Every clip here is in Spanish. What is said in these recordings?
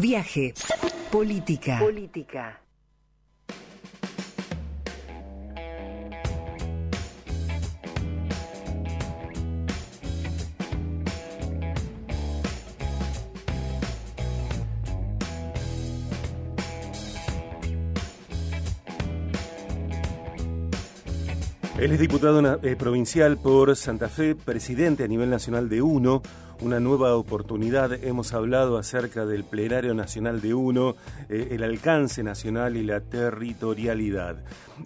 Viaje. Política. Política. Él es diputado eh, provincial por Santa Fe, presidente a nivel nacional de UNO, una nueva oportunidad. Hemos hablado acerca del plenario nacional de UNO, eh, el alcance nacional y la territorialidad.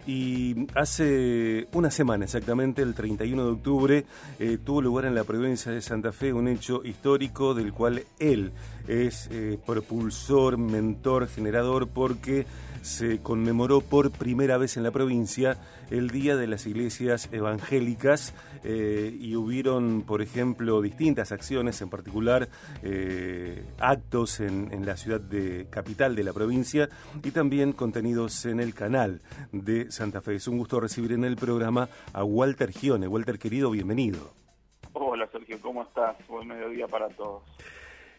Y hace una semana exactamente, el 31 de octubre, eh, tuvo lugar en la provincia de Santa Fe un hecho histórico del cual él es propulsor, mentor, generador, porque se conmemoró por primera vez en la provincia el Día de las Iglesias Evangélicas eh, y hubieron, por ejemplo, distintas acciones, en particular eh, actos en, la ciudad de capital de la provincia y también contenidos en el canal de Santa Fe. Es un gusto recibir en el programa a Walter Gione. Walter, querido, bienvenido. Hola Sergio, ¿cómo estás? Buen mediodía para todos.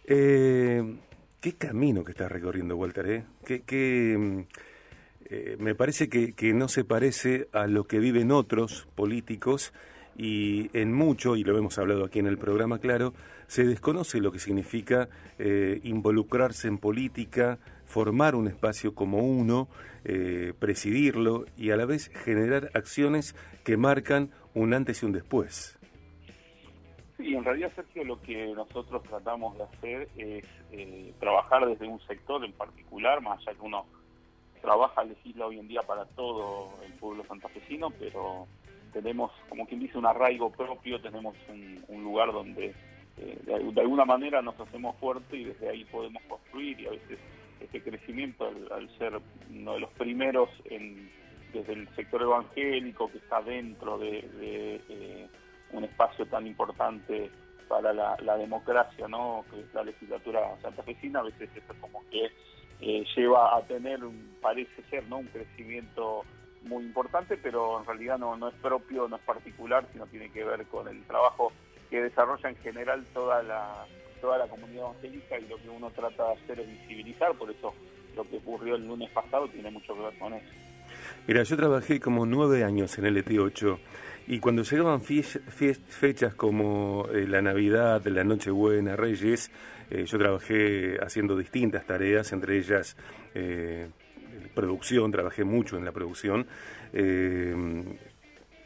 Eh, Qué camino que estás recorriendo, Walter, ¿eh? Mm, eh, me parece que, no se parece a lo que viven otros políticos y en mucho, y lo hemos hablado aquí en el programa, claro, se desconoce lo que significa eh, involucrarse en política, formar un espacio como uno, eh, presidirlo y a la vez generar acciones que marcan un antes y un después. Sí, en realidad, Sergio, lo que nosotros tratamos de hacer es eh, trabajar desde un sector en particular, más allá que uno trabaja, legisla hoy en día para todo el pueblo santafesino, pero tenemos, como quien dice, un arraigo propio, tenemos un, lugar donde eh, de, alguna manera nos hacemos fuerte y desde ahí podemos construir y a veces este crecimiento al, ser uno de los primeros en, desde el sector evangélico que está dentro de... Eh, un espacio tan importante para la, democracia, ¿no? que es la legislatura santafesina, a veces eso como que eh, lleva a tener, parece ser, ¿no? un crecimiento muy importante, pero en realidad no, es propio, no es particular, sino tiene que ver con el trabajo que desarrolla en general toda la, toda la comunidad evangélica y lo que uno trata de hacer es visibilizar, por eso lo que ocurrió el lunes pasado tiene mucho que ver con eso. Mira, yo trabajé como nueve años en el ET8 y cuando llegaban fechas como eh, la Navidad, la Nochebuena, Reyes, eh, yo trabajé haciendo distintas tareas, entre ellas eh, producción, trabajé mucho en la producción.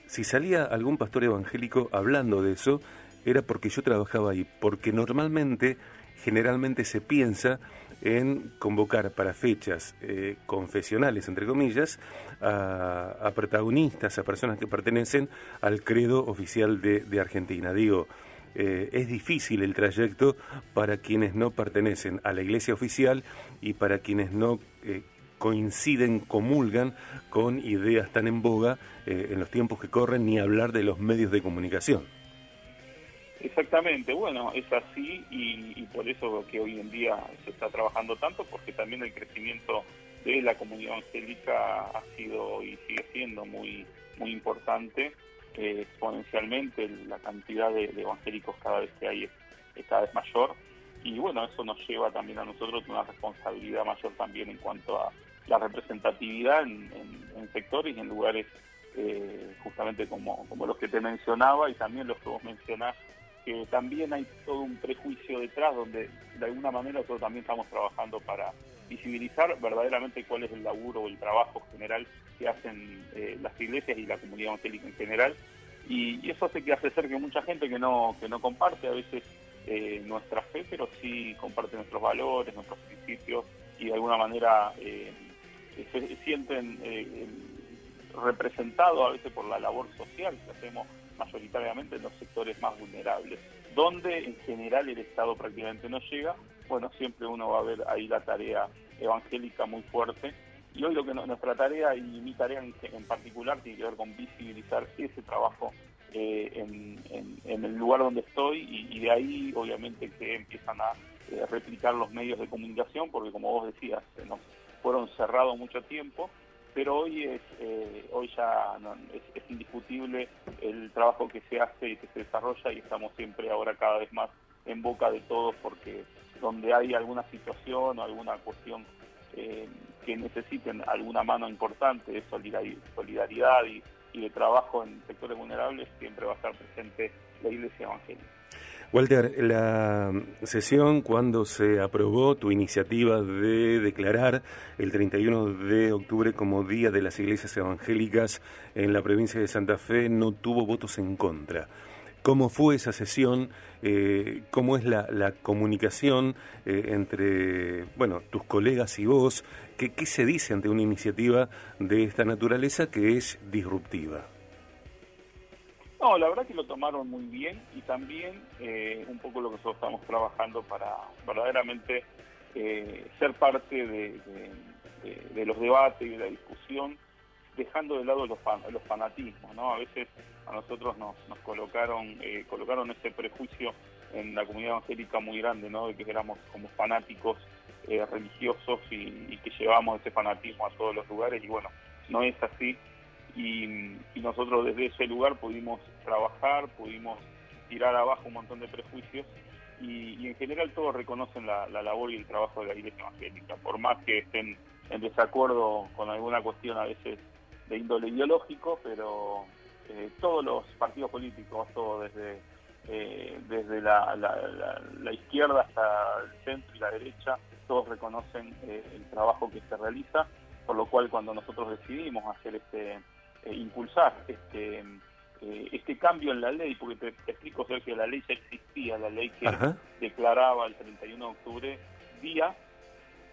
si salía algún pastor evangélico hablando de eso, era porque yo trabajaba ahí, porque normalmente, generalmente se piensa en convocar para fechas eh, confesionales, entre comillas, a, protagonistas, a personas que pertenecen al credo oficial de, Argentina. Digo, eh, es difícil el trayecto para quienes no pertenecen a la iglesia oficial y para quienes no eh, coinciden, comulgan con ideas tan en boga en los tiempos que corren, ni hablar de los medios de comunicación. Exactamente, bueno, es así y, por eso que hoy en día se está trabajando tanto, porque también el crecimiento de la comunidad evangélica ha sido y sigue siendo muy, muy importante. Eh, exponencialmente la cantidad de, evangélicos cada vez que hay es, cada vez mayor y bueno, eso nos lleva también a nosotros una responsabilidad mayor también en cuanto a la representatividad en, sectores y en lugares eh, justamente como, los que te mencionaba y también los que vos mencionás que también hay todo un prejuicio detrás donde de alguna manera nosotros también estamos trabajando para visibilizar verdaderamente cuál es el laburo o el trabajo general que hacen eh, las iglesias y la comunidad evangélica en general. Y, eso hace que hace ser que mucha gente que no que no comparte a veces eh, nuestra fe pero sí comparte nuestros valores nuestros principios y de alguna manera eh, se sienten representados a veces por la labor social que hacemos mayoritariamente en los sectores más vulnerables, donde en general el Estado prácticamente no llega, bueno, siempre uno va a ver ahí la tarea evangélica muy fuerte. Y hoy lo que nuestra tarea y mi tarea en, particular tiene que ver con visibilizar ese trabajo eh, en, el lugar donde estoy y, de ahí obviamente que empiezan a eh, replicar los medios de comunicación porque como vos decías, nos fueron cerrados mucho tiempo pero hoy es eh, hoy ya es, indiscutible el trabajo que se hace y que se desarrolla y estamos siempre ahora cada vez más en boca de todos porque donde hay alguna situación o alguna cuestión eh, que necesiten alguna mano importante de solidaridad y, de trabajo en sectores vulnerables, siempre va a estar presente la Iglesia Evangélica. Walter, la sesión cuando se aprobó tu iniciativa de declarar el 31 de octubre como Día de las Iglesias Evangélicas en la provincia de Santa Fe no tuvo votos en contra. ¿Cómo fue esa sesión? Eh, ¿Cómo es la, comunicación eh, entre bueno, tus colegas y vos? ¿Qué, ¿Qué se dice ante una iniciativa de esta naturaleza que es disruptiva? No, la verdad que lo tomaron muy bien y también eh, un poco lo que nosotros estamos trabajando para verdaderamente ser parte de, los debates y de la discusión dejando de lado los, los fanatismos, ¿no? A veces a nosotros nos, nos colocaron, eh, colocaron ese prejuicio en la comunidad evangélica muy grande, ¿no? De que éramos como fanáticos eh, religiosos y, que llevamos ese fanatismo a todos los lugares y bueno, no es así. Y, nosotros desde ese lugar pudimos trabajar, pudimos tirar abajo un montón de prejuicios y, en general todos reconocen la, la, labor y el trabajo de la Iglesia Evangélica, por más que estén en desacuerdo con alguna cuestión a veces de índole ideológico, pero eh, todos los partidos políticos, todo desde, eh, desde la, la, izquierda hasta el centro y la derecha, todos reconocen eh, el trabajo que se realiza, por lo cual cuando nosotros decidimos hacer este, impulsar este, este cambio en la ley, porque te, explico, que la ley ya existía, la ley que declaraba el 31 de octubre día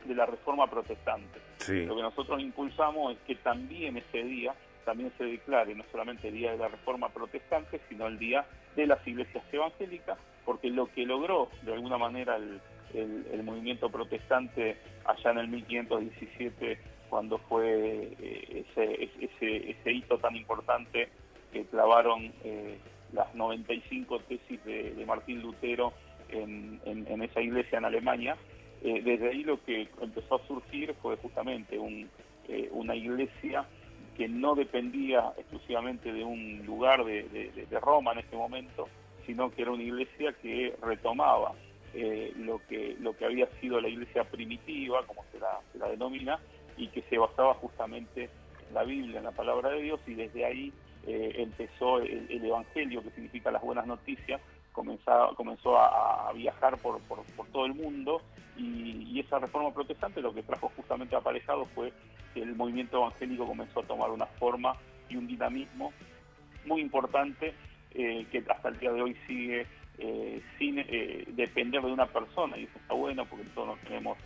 de la reforma protestante. Lo que nosotros impulsamos es que también ese día también se declare no solamente el día de la reforma protestante, sino el día de las iglesias evangélicas, porque lo que logró de alguna manera el, movimiento protestante allá en el 1517, cuando fue eh, ese, ese, ese, hito tan importante que clavaron eh, las 95 tesis de, Martín Lutero en, esa iglesia en Alemania, eh, desde ahí lo que empezó a surgir fue justamente eh, una iglesia que no dependía exclusivamente de un lugar de, Roma en este momento, sino que era una iglesia que retomaba lo que lo que había sido la iglesia primitiva, como se la, denomina, y que se basaba justamente en la Biblia, en la palabra de Dios, y desde ahí empezó el, Evangelio, que significa las buenas noticias, comenzó, comenzó a, viajar por, por, todo el mundo y, esa reforma protestante lo que trajo justamente aparejado fue que el movimiento evangélico comenzó a tomar una forma y un dinamismo muy importante eh, que hasta el día de hoy sigue eh, sin eh, depender de una persona y eso está bueno porque todos no tenemos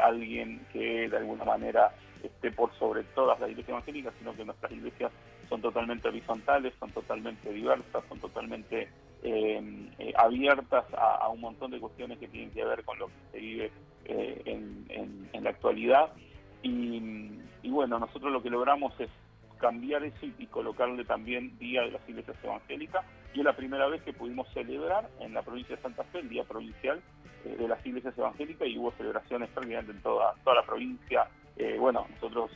alguien que de alguna manera esté por sobre todas las iglesias evangélicas, sino que nuestras iglesias son totalmente horizontales, son totalmente diversas, son totalmente eh, eh, abiertas a, un montón de cuestiones que tienen que ver con lo que se vive eh, en, la actualidad. Y, bueno, nosotros lo que logramos es cambiar eso y, colocarle también Día de las Iglesias Evangélicas. Y es la primera vez que pudimos celebrar en la provincia de Santa Fe el Día Provincial de las Iglesias Evangélicas y hubo celebraciones prácticamente en toda, toda la provincia. bueno, nosotros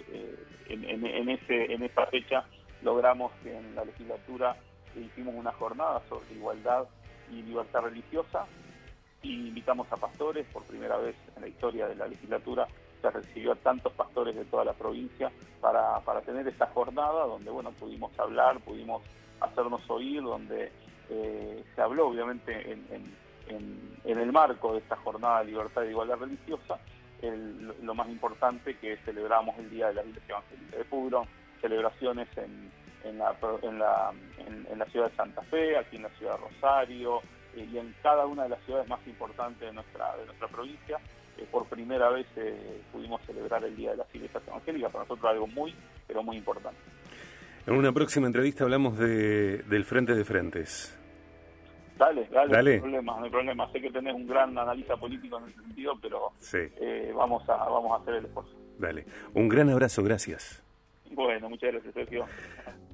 en, en, ese, en esa fecha logramos que en la legislatura hicimos una jornada sobre igualdad y libertad religiosa y invitamos a pastores, por primera vez en la historia de la legislatura se recibió a tantos pastores de toda la provincia para, para tener esta jornada donde bueno pudimos hablar, pudimos hacernos oír, donde eh, se habló obviamente en, en, en, el marco de esta jornada de libertad y igualdad religiosa, lo más importante que celebramos el Día de la Iglesia Evangélica de Pudro, celebraciones en, la ciudad de Santa Fe, aquí en la ciudad de Rosario eh, y en cada una de las ciudades más importantes de nuestra, de nuestra provincia. Eh, por primera vez eh, pudimos celebrar el Día de las Iglesias Evangélicas, para nosotros algo muy, pero muy importante. En una próxima entrevista hablamos de, del Frente de Frentes. Dale, dale, No hay problema, no hay problema. Sé que tenés un gran analista político en ese sentido, pero vamos, a, vamos a hacer el esfuerzo. Dale, un gran abrazo, gracias. Bueno, muchas gracias, Sergio.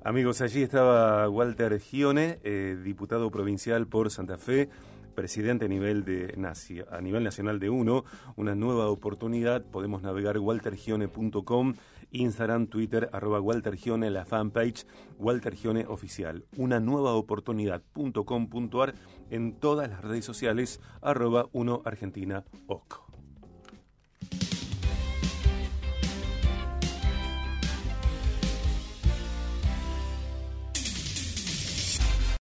Amigos, allí estaba Walter Gione, eh, diputado provincial por Santa Fe, presidente a nivel, de, a nivel nacional de UNO, una nueva oportunidad. Podemos navegar waltergione.com, Instagram, Twitter, arroba waltergione, la fanpage Walter Gione Oficial. Una nueva oportunidad.com.ar en todas las redes sociales, arroba 1 Argentina OC.